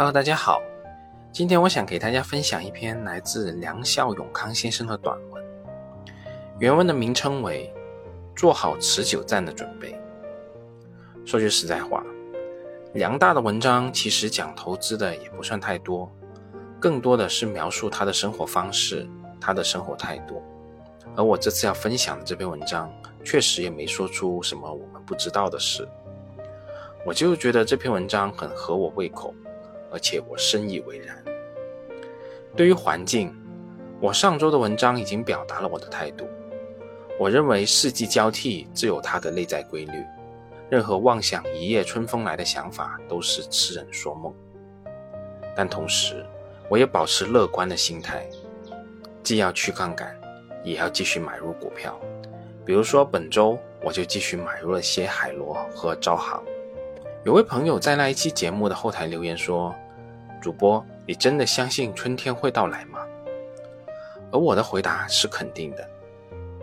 Hello，大家好，今天我想给大家分享一篇来自梁孝永康先生的短文，原文的名称为《做好持久战的准备》。说句实在话，梁大的文章其实讲投资的也不算太多，更多的是描述他的生活方式、他的生活态度。而我这次要分享的这篇文章，确实也没说出什么我们不知道的事。我就觉得这篇文章很合我胃口，而且我深以为然。对于环境，我上周的文章已经表达了我的态度。我认为四季交替自有它的内在规律，任何妄想一夜春风来的想法都是痴人说梦。但同时，我也保持乐观的心态，既要去杠杆。也要继续买入股票，比如说本周我就继续买入了些海螺和招行。有位朋友在那一期节目的后台留言说：“主播，你真的相信春天会到来吗？”而我的回答是肯定的，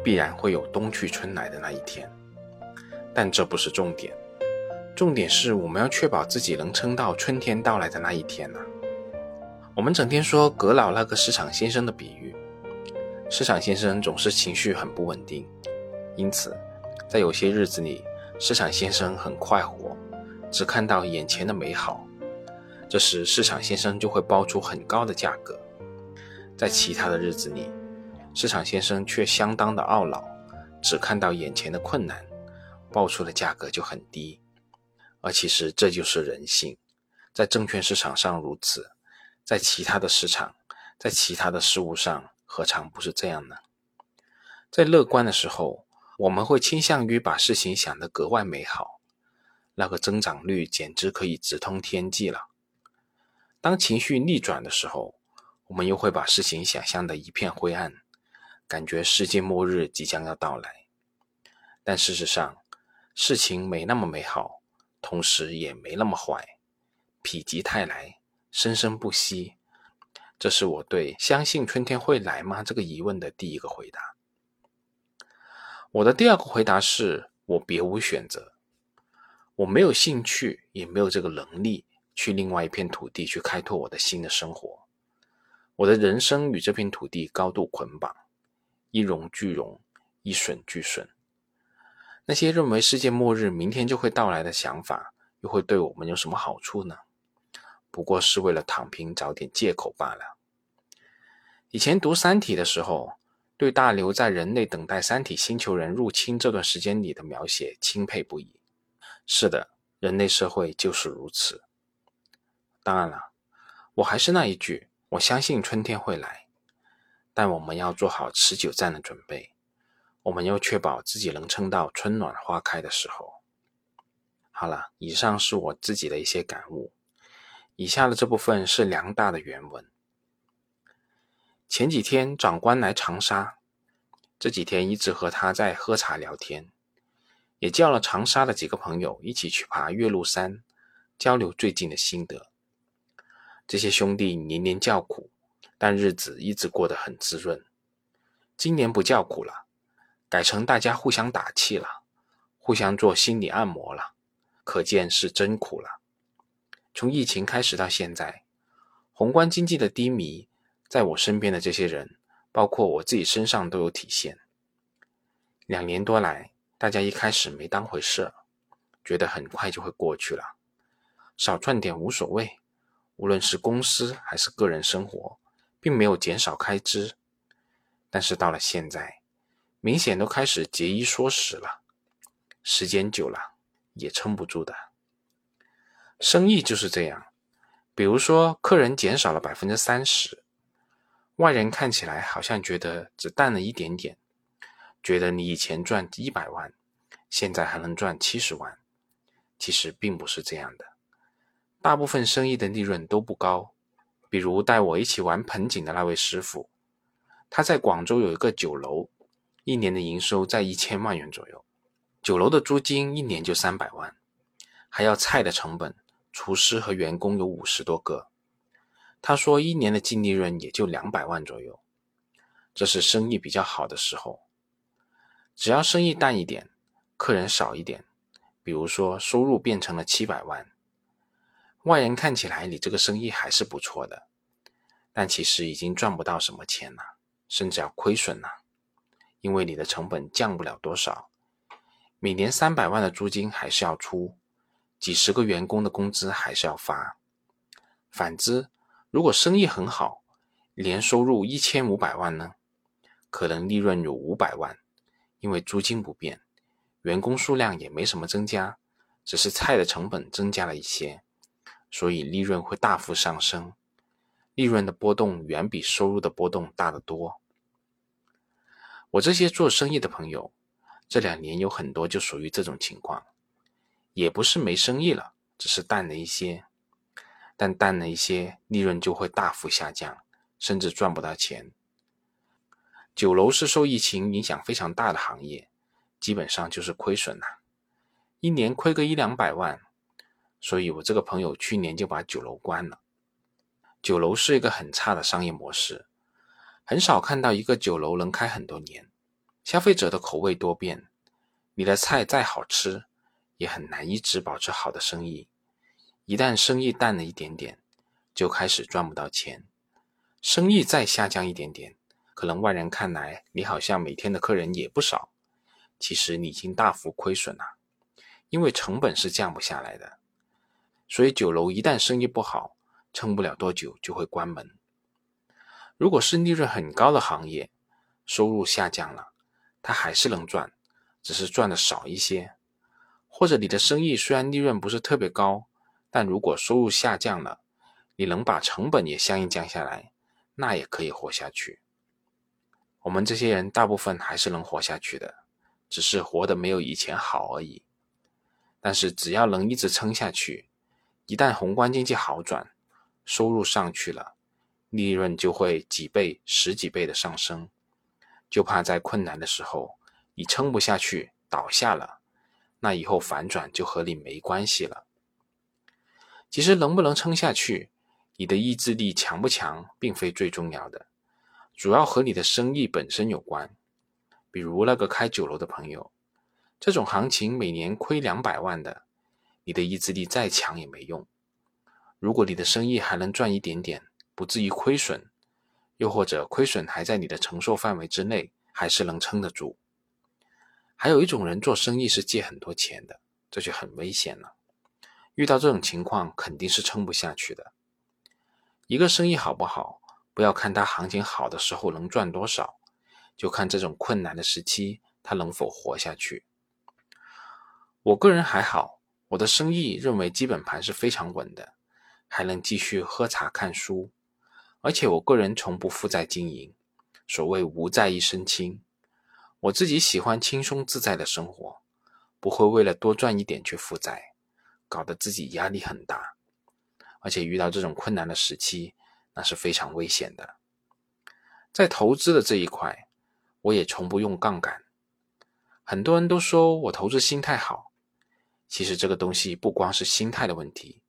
必然会有冬去春来的那一天。但这不是重点，重点是我们要确保自己能撑到春天到来的那一天呐。我们整天说葛老那个市场先生的比喻。市场先生总是情绪很不稳定，因此，在有些日子里，市场先生很快活，只看到眼前的美好。这时，市场先生就会报出很高的价格；在其他的日子里，市场先生却相当的懊恼，只看到眼前的困难，报出的价格就很低。而其实这就是人性，在证券市场上如此，在其他的市场，在其他的事物上。何尝不是这样呢？在乐观的时候，我们会倾向于把事情想得格外美好，那个增长率简直可以直通天际了。当情绪逆转的时候，我们又会把事情想象的一片灰暗，感觉世界末日即将要到来。但事实上，事情没那么美好，同时也没那么坏，否极泰来，生生不息。这是我对“相信春天会来吗”这个疑问的第一个回答。我的第二个回答是我别无选择，我没有兴趣，也没有这个能力去另外一片土地去开拓我的新的生活。我的人生与这片土地高度捆绑，一荣俱荣，一损俱损。那些认为世界末日明天就会到来的想法，又会对我们有什么好处呢？不过是为了躺平找点借口罢了。以前读《三体》的时候，对大刘在人类等待三体星球人入侵这段时间里的描写钦佩不已。是的，人类社会就是如此。当然了，我还是那一句，我相信春天会来，但我们要做好持久战的准备。我们要确保自己能撑到春暖花开的时候。好了，以上是我自己的一些感悟。以下的这部分是梁大的原文。前几天长官来长沙，这几天一直和他在喝茶聊天，也叫了长沙的几个朋友一起去爬岳麓山，交流最近的心得。这些兄弟年年叫苦，但日子一直过得很滋润。今年不叫苦了，改成大家互相打气了，互相做心理按摩了，可见是真苦了。从疫情开始到现在，宏观经济的低迷，在我身边的这些人，包括我自己身上都有体现。两年多来，大家一开始没当回事，觉得很快就会过去了，少赚点无所谓，无论是公司还是个人生活，并没有减少开支。但是到了现在，明显都开始节衣缩食了，时间久了也撑不住的。生意就是这样，比如说客人减少了百分之三十，外人看起来好像觉得只淡了一点点，觉得你以前赚一百万，现在还能赚七十万，其实并不是这样的。大部分生意的利润都不高，比如带我一起玩盆景的那位师傅，他在广州有一个酒楼，一年的营收在一千万元左右，酒楼的租金一年就三百万，还要菜的成本。厨师和员工有五十多个，他说一年的净利润也就两百万左右，这是生意比较好的时候。只要生意淡一点，客人少一点，比如说收入变成了七百万，外人看起来你这个生意还是不错的，但其实已经赚不到什么钱了，甚至要亏损了，因为你的成本降不了多少，每年三百万的租金还是要出，几十个员工的工资还是要发。反之，如果生意很好，年收入一千五百万呢，可能利润有五百万，因为租金不变，员工数量也没什么增加，只是菜的成本增加了一些，所以利润会大幅上升。利润的波动远比收入的波动大得多。我这些做生意的朋友，这两年有很多就属于这种情况，也不是没生意了，只是淡了一些，但淡了一些，利润就会大幅下降。甚至赚不到钱。酒楼是受疫情影响非常大的行业，基本上就是亏损了，一年亏个一两百万。所以我这个朋友去年就把酒楼关了。酒楼是一个很差的商业模式，很少看到一个酒楼能开很多年。消费者的口味多变，你的菜再好吃，也很难一直保持好的生意。一旦生意淡了一点点，就开始赚不到钱。生意再下降一点点，可能外人看来你好像每天的客人也不少，其实你已经大幅亏损了，因为成本是降不下来的。所以酒楼一旦生意不好，撑不了多久就会关门。如果是利润很高的行业，收入下降了，它还是能赚，只是赚的少一些。或者你的生意虽然利润不是特别高，但如果收入下降了，你能把成本也相应降下来。那也可以活下去。我们这些人大部分还是能活下去的，只是活得没有以前好而已。但是只要能一直撑下去，一旦宏观经济好转，收入上去了，利润就会几倍、十几倍的上升。就怕在困难的时候你撑不下去倒下了，那以后反转就和你没关系了。其实能不能撑下去？你的意志力强不强，并非最重要的，主要和你的生意本身有关。比如那个开酒楼的朋友，这种行情每年亏两百万的，你的意志力再强也没用。如果你的生意还能赚一点点，不至于亏损，又或者亏损还在你的承受范围之内，还是能撑得住。还有一种人做生意是借很多钱的，这就很危险了。遇到这种情况，肯定是撑不下去的。一个生意好不好，不要看它行情好的时候能赚多少，就看这种困难的时期他能否活下去。我个人还好，我的生意认为基本盘是非常稳的，还能继续喝茶看书，而且我个人从不负债经营，所谓无债一身轻。我自己喜欢轻松自在的生活，不会为了多赚一点去负债，搞得自己压力很大。而且遇到这种困难的时期，那是非常危险的。在投资的这一块，我也从不用杠杆。很多人都说我投资心态好，其实这个东西不光是心态的问题，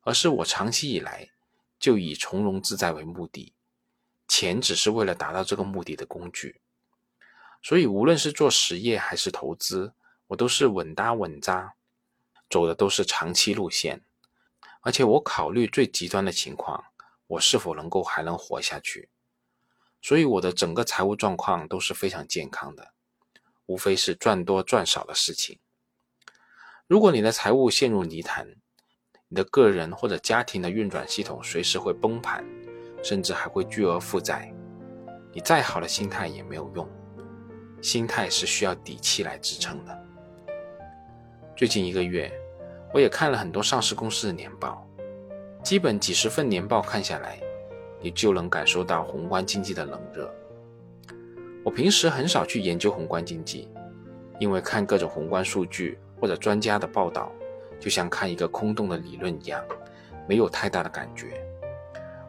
而是我长期以来就以从容自在为目的，钱只是为了达到这个目的的工具。所以无论是做实业还是投资，我都是稳搭稳扎，走的都是长期路线。而且我考虑最极端的情况，我是否能够还能活下去？所以我的整个财务状况都是非常健康的，无非是赚多赚少的事情。如果你的财务陷入泥潭，你的个人或者家庭的运转系统随时会崩盘，甚至还会巨额负债，你再好的心态也没有用。心态是需要底气来支撑的。最近一个月。我也看了很多上市公司的年报，基本几十份年报看下来，你就能感受到宏观经济的冷热。我平时很少去研究宏观经济，因为看各种宏观数据或者专家的报道，就像看一个空洞的理论一样，没有太大的感觉。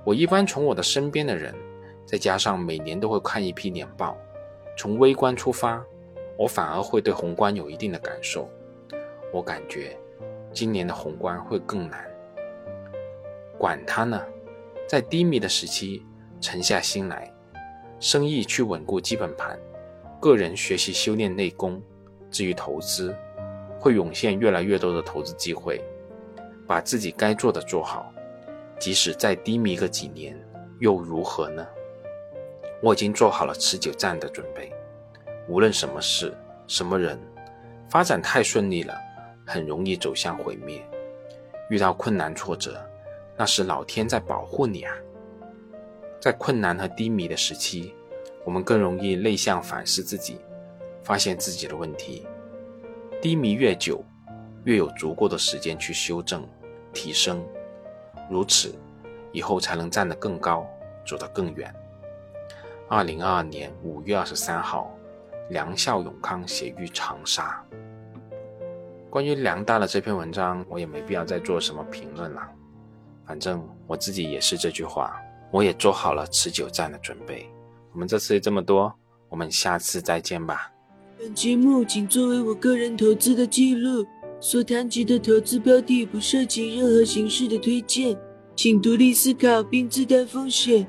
我一般从我的身边的人，再加上每年都会看一批年报，从微观出发，我反而会对宏观有一定的感受。我感觉。今年的宏观会更难，管它呢，在低迷的时期沉下心来，生意去稳固基本盘，个人学习修炼内功。至于投资，会涌现越来越多的投资机会，把自己该做的做好，即使再低迷个几年又如何呢？我已经做好了持久战的准备，无论什么事、什么人，发展太顺利了，很容易走向毁灭。遇到困难挫折，那是老天在保护你啊！在困难和低迷的时期，我们更容易内向反思自己，发现自己的问题。低迷越久，越有足够的时间去修正、提升，如此，以后才能站得更高，走得更远。二零二二年五月二十三号，梁孝永康写于长沙。关于梁大的这篇文章，我也没必要再做什么评论了。反正我自己也是这句话，我也做好了持久战的准备。我们这次这么多，我们下次再见吧。本节目仅作为我个人投资的记录，所谈及的投资标的不涉及任何形式的推荐，请独立思考并自担风险。